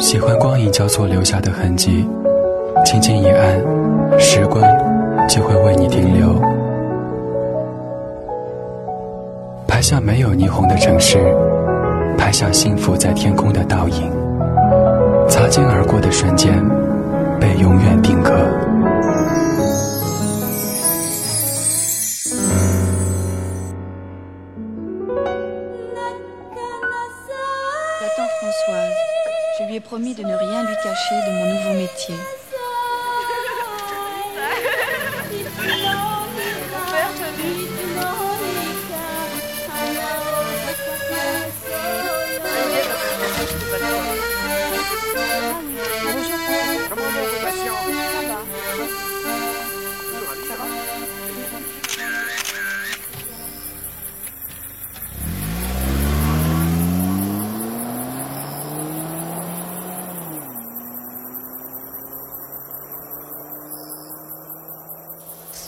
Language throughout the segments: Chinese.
喜欢光影交错留下的痕迹，轻轻一按，时光就会为你停留。拍下没有霓虹的城市，拍下幸福在天空的倒影，擦肩而过的瞬间，被永远定格。Promis de ne rien lui cacher de mon nouveau métier.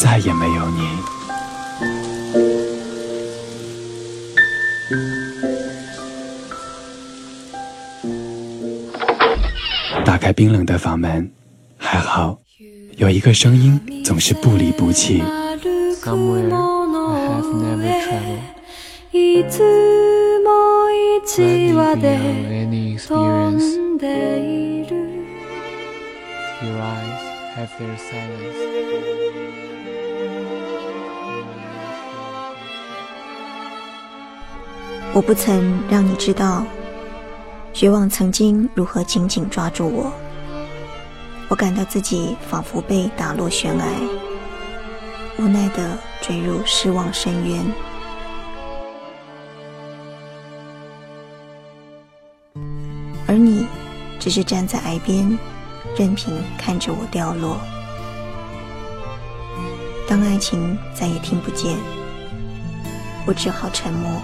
再也没有你。打开冰冷的房门，还好有一个声音总是不离不弃。我不曾让你知道，绝望曾经如何紧紧抓住我。我感到自己仿佛被打落悬崖，无奈的坠入失望深渊。而你，只是站在崖边，任凭看着我掉落。当爱情再也听不见，我只好沉默。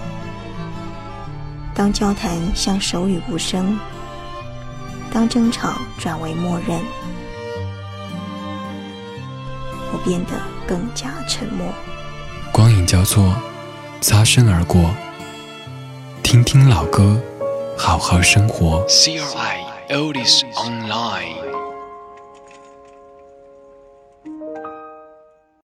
当交谈像手语无声，当争吵转为默认，我变得更加沉默。光影交错，擦身而过。听听老歌，好好生活。CRI Oldies Online。